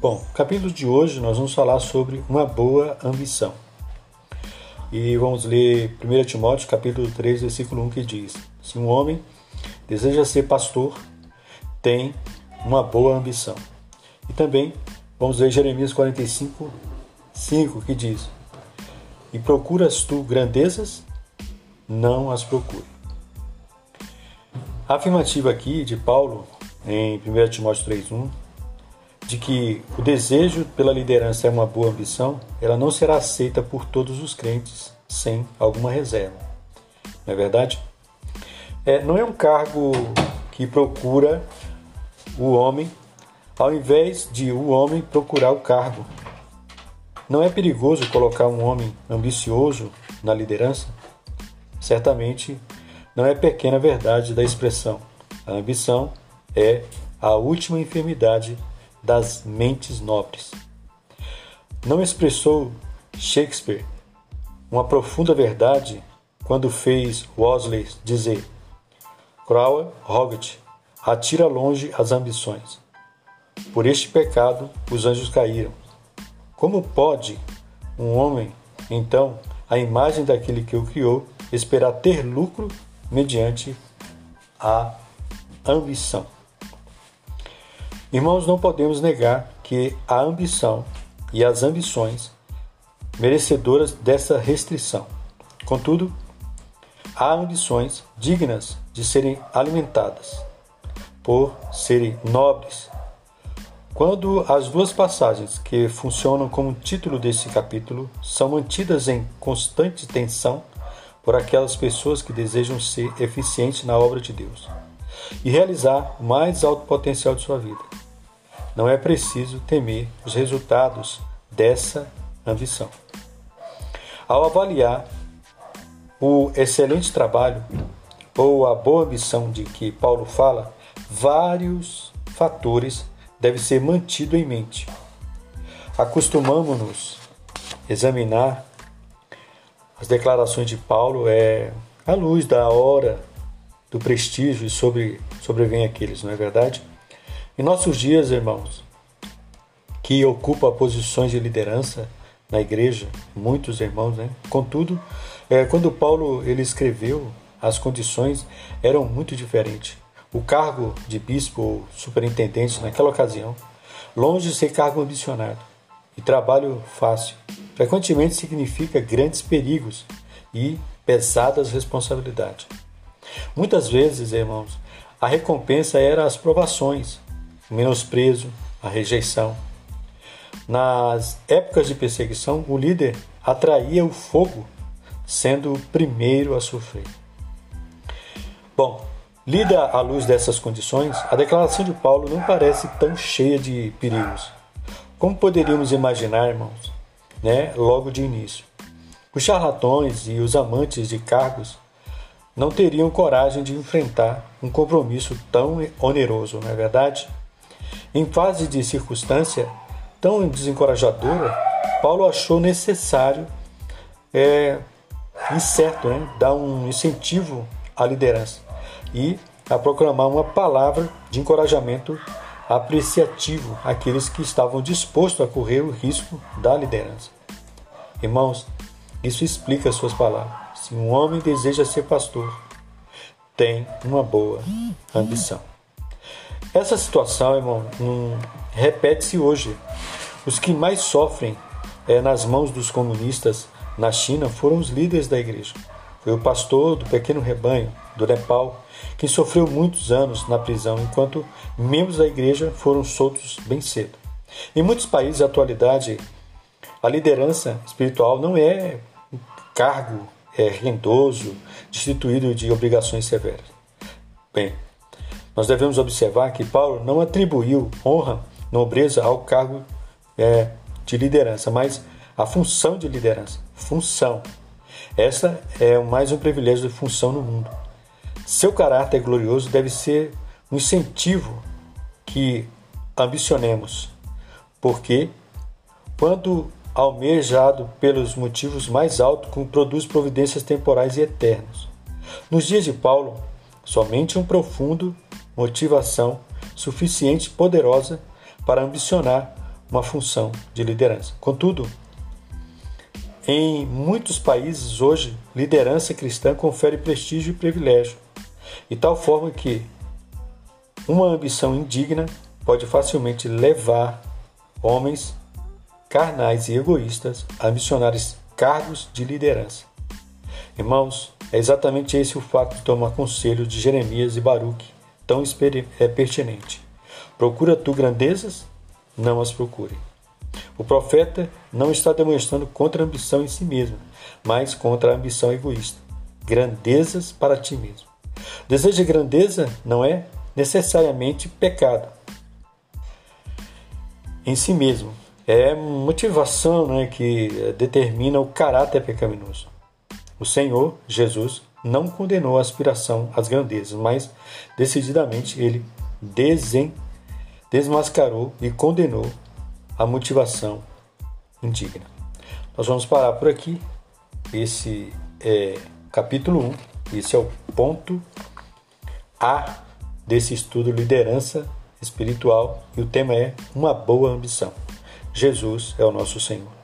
Bom, no capítulo de hoje nós vamos falar sobre uma boa ambição. E vamos ler 1 Timóteo capítulo 3, versículo 1 que diz: Se um homem deseja ser pastor, tem uma boa ambição. E também vamos ler Jeremias 45, 5 que diz: E procuras tu grandezas? Não as procure. A afirmativa aqui de Paulo em 1 Timóteo 3,1 de que o desejo pela liderança é uma boa ambição, ela não será aceita por todos os crentes sem alguma reserva. Não é verdade? É, não é um cargo que procura o homem ao invés de o homem procurar o cargo. Não é perigoso colocar um homem ambicioso na liderança? Certamente não é pequena verdade da expressão. A ambição é a última enfermidade das mentes nobres. Não expressou Shakespeare uma profunda verdade quando fez Wesley dizer: Crowell Hoggett atira longe as ambições. Por este pecado os anjos caíram. Como pode um homem, então, a imagem daquele que o criou, esperar ter lucro mediante a ambição? Irmãos, não podemos negar que a ambição e as ambições merecedoras dessa restrição. Contudo, há ambições dignas de serem alimentadas, por serem nobres. Quando as duas passagens que funcionam como título desse capítulo são mantidas em constante tensão por aquelas pessoas que desejam ser eficientes na obra de Deus e realizar o mais alto potencial de sua vida não é preciso temer os resultados dessa ambição. Ao avaliar o excelente trabalho ou a boa ambição de que Paulo fala, vários fatores devem ser mantidos em mente. Acostumamos-nos examinar as declarações de Paulo é à luz da hora do prestígio e sobre sobrevém aqueles, não é verdade? Em nossos dias, irmãos, que ocupa posições de liderança na igreja, muitos irmãos, né? Contudo, é, quando Paulo ele escreveu, as condições eram muito diferentes. O cargo de bispo ou superintendente naquela ocasião, longe de ser cargo ambicionado e trabalho fácil, frequentemente significa grandes perigos e pesadas responsabilidades. Muitas vezes, irmãos, a recompensa era as provações, menosprezo, a rejeição. Nas épocas de perseguição, o líder atraía o fogo, sendo o primeiro a sofrer. Bom, lida à luz dessas condições, a declaração de Paulo não parece tão cheia de perigos. Como poderíamos imaginar, irmãos, né, logo de início? Os charlatões e os amantes de cargos não teriam coragem de enfrentar um compromisso tão oneroso, não é verdade? Em fase de circunstância tão desencorajadora, Paulo achou necessário é, incerto, né, dar um incentivo à liderança e a proclamar uma palavra de encorajamento apreciativo àqueles que estavam dispostos a correr o risco da liderança. Irmãos, isso explica suas palavras. Se um homem deseja ser pastor, tem uma boa ambição. Essa situação, irmão, hum, repete-se hoje. Os que mais sofrem é, nas mãos dos comunistas na China foram os líderes da igreja. Foi o pastor do pequeno rebanho do Nepal que sofreu muitos anos na prisão, enquanto membros da igreja foram soltos bem cedo. Em muitos países, na atualidade, a liderança espiritual não é um cargo é, rendoso, destituído de obrigações severas. Bem, nós devemos observar que Paulo não atribuiu honra, nobreza ao cargo é, de liderança, mas a função de liderança. Função. Essa é mais um privilégio de função no mundo. Seu caráter glorioso deve ser um incentivo que ambicionemos, porque quando almejado pelos motivos mais altos, produz providências temporais e eternas. Nos dias de Paulo, somente um profundo motivação suficiente poderosa para ambicionar uma função de liderança. Contudo, em muitos países hoje, liderança cristã confere prestígio e privilégio, de tal forma que uma ambição indigna pode facilmente levar homens carnais e egoístas a missionar cargos de liderança. Irmãos, é exatamente esse o fato de tomar conselho de Jeremias e Baruque, tão é pertinente. Procura tu grandezas? Não as procure. O profeta não está demonstrando contra a ambição em si mesmo, mas contra a ambição egoísta. Grandezas para ti mesmo. Desejo de grandeza não é necessariamente pecado em si mesmo. É motivação né, que determina o caráter pecaminoso. O Senhor Jesus não condenou a aspiração às grandezas, mas decididamente ele desen, desmascarou e condenou a motivação indigna. Nós vamos parar por aqui. Esse é capítulo 1, esse é o ponto A desse estudo liderança espiritual e o tema é uma boa ambição. Jesus é o nosso Senhor.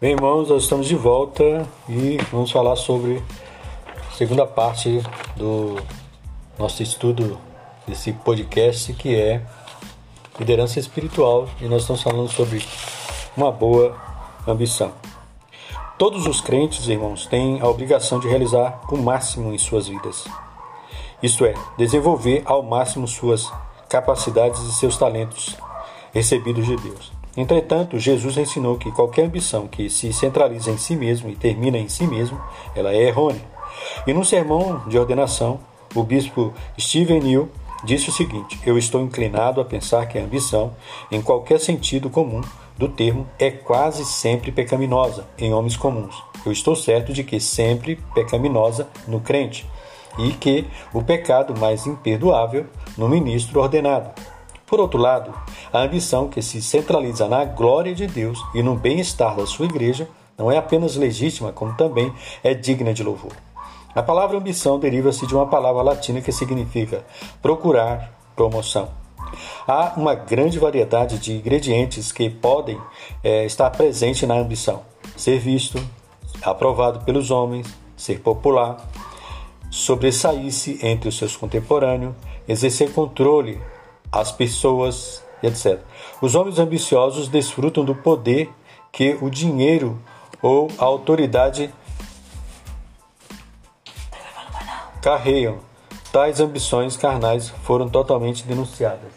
Bem, irmãos, nós estamos de volta e vamos falar sobre a segunda parte do nosso estudo desse podcast que é liderança espiritual e nós estamos falando sobre uma boa ambição. Todos os crentes, irmãos, têm a obrigação de realizar o máximo em suas vidas. Isto é, desenvolver ao máximo suas capacidades e seus talentos recebidos de Deus. Entretanto, Jesus ensinou que qualquer ambição que se centraliza em si mesmo e termina em si mesmo, ela é errônea. E num sermão de ordenação, o bispo Stephen New disse o seguinte: Eu estou inclinado a pensar que a ambição, em qualquer sentido comum do termo, é quase sempre pecaminosa em homens comuns. Eu estou certo de que sempre pecaminosa no crente e que o pecado mais imperdoável no ministro ordenado. Por outro lado, a ambição que se centraliza na glória de Deus e no bem-estar da sua igreja não é apenas legítima, como também é digna de louvor. A palavra ambição deriva-se de uma palavra latina que significa procurar promoção. Há uma grande variedade de ingredientes que podem é, estar presentes na ambição: ser visto, aprovado pelos homens, ser popular, sobressair-se entre os seus contemporâneos, exercer controle as pessoas, etc. Os homens ambiciosos desfrutam do poder que o dinheiro ou a autoridade carregam. Tais ambições carnais foram totalmente denunciadas.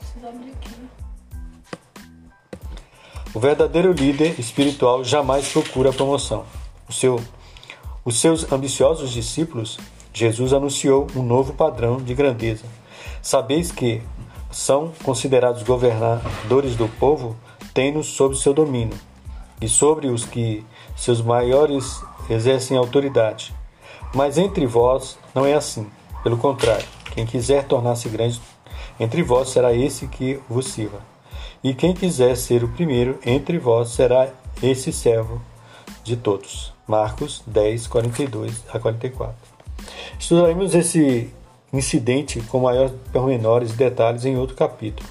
O verdadeiro líder espiritual jamais procura promoção. O seu, os seus ambiciosos discípulos, Jesus anunciou um novo padrão de grandeza. Sabeis que são considerados governadores do povo, têm-nos sob seu domínio, e sobre os que seus maiores exercem autoridade. Mas entre vós não é assim. Pelo contrário, quem quiser tornar-se grande entre vós será esse que vos sirva. E quem quiser ser o primeiro entre vós será esse servo de todos. Marcos 10, 42 a 44. Estudaremos esse incidente com maiores pormenores e detalhes em outro capítulo.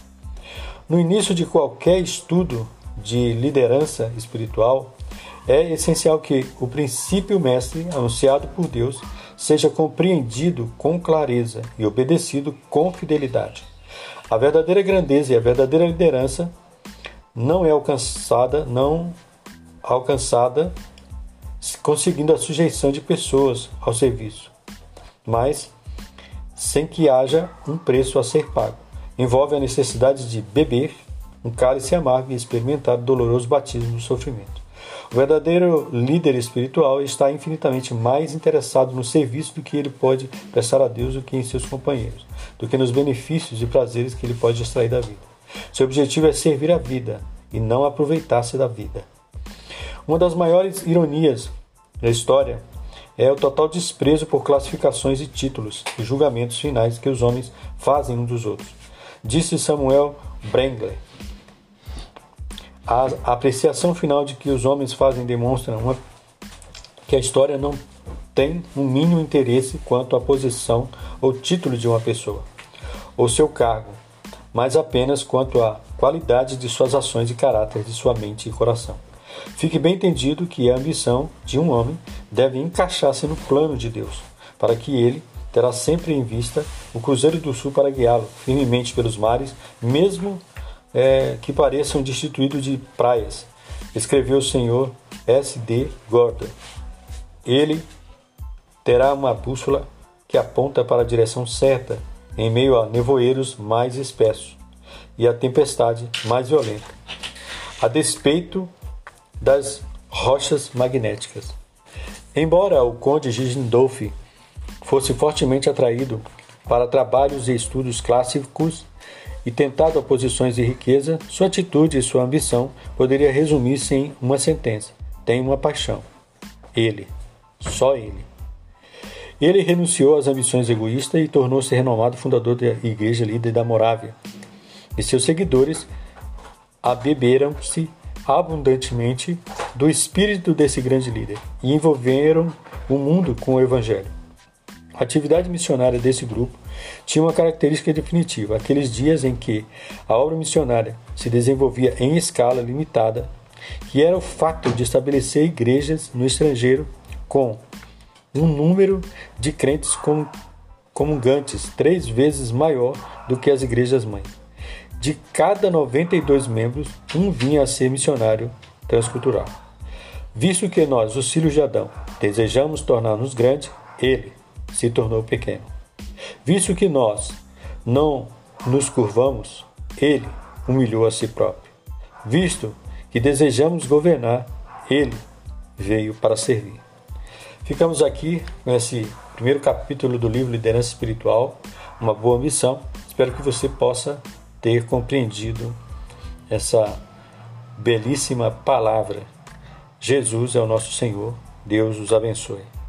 No início de qualquer estudo de liderança espiritual, é essencial que o princípio mestre anunciado por Deus seja compreendido com clareza e obedecido com fidelidade. A verdadeira grandeza e a verdadeira liderança não é alcançada, não alcançada conseguindo a sujeição de pessoas ao serviço, mas sem que haja um preço a ser pago. Envolve a necessidade de beber um cálice amargo e experimentar o doloroso batismo do sofrimento. O verdadeiro líder espiritual está infinitamente mais interessado no serviço do que ele pode prestar a Deus do que em seus companheiros, do que nos benefícios e prazeres que ele pode extrair da vida. Seu objetivo é servir a vida e não aproveitar-se da vida. Uma das maiores ironias da história é o total desprezo por classificações e títulos e julgamentos finais que os homens fazem uns dos outros. Disse Samuel Brengler. A apreciação final de que os homens fazem demonstra uma, que a história não tem um mínimo interesse quanto à posição ou título de uma pessoa, ou seu cargo, mas apenas quanto à qualidade de suas ações e caráter de sua mente e coração. Fique bem entendido que a ambição de um homem deve encaixar-se no plano de Deus, para que ele terá sempre em vista o Cruzeiro do Sul para guiá-lo firmemente pelos mares, mesmo é, que pareçam destituídos de praias, escreveu o senhor S. D. Gordon. Ele terá uma bússola que aponta para a direção certa em meio a nevoeiros mais espessos e a tempestade mais violenta, a despeito das rochas magnéticas. Embora o conde Gisendolf fosse fortemente atraído para trabalhos e estudos clássicos e tentado a posições de riqueza, sua atitude e sua ambição poderia resumir-se em uma sentença: tem uma paixão. Ele, só ele. Ele renunciou às ambições egoístas e tornou-se renomado fundador da Igreja Líder da Morávia. E seus seguidores abeberam-se abundantemente do espírito desse grande líder e envolveram o mundo com o Evangelho. A atividade missionária desse grupo tinha uma característica definitiva: aqueles dias em que a obra missionária se desenvolvia em escala limitada, que era o fato de estabelecer igrejas no estrangeiro com um número de crentes comungantes três vezes maior do que as igrejas mães. De cada 92 membros, um vinha a ser missionário transcultural. Visto que nós, os filhos de Adão, desejamos tornar-nos grandes, ele se tornou pequeno. Visto que nós não nos curvamos, ele humilhou a si próprio. Visto que desejamos governar, ele veio para servir. Ficamos aqui com esse primeiro capítulo do livro Liderança Espiritual, uma boa missão. Espero que você possa ter compreendido essa belíssima palavra. Jesus é o nosso Senhor. Deus os abençoe.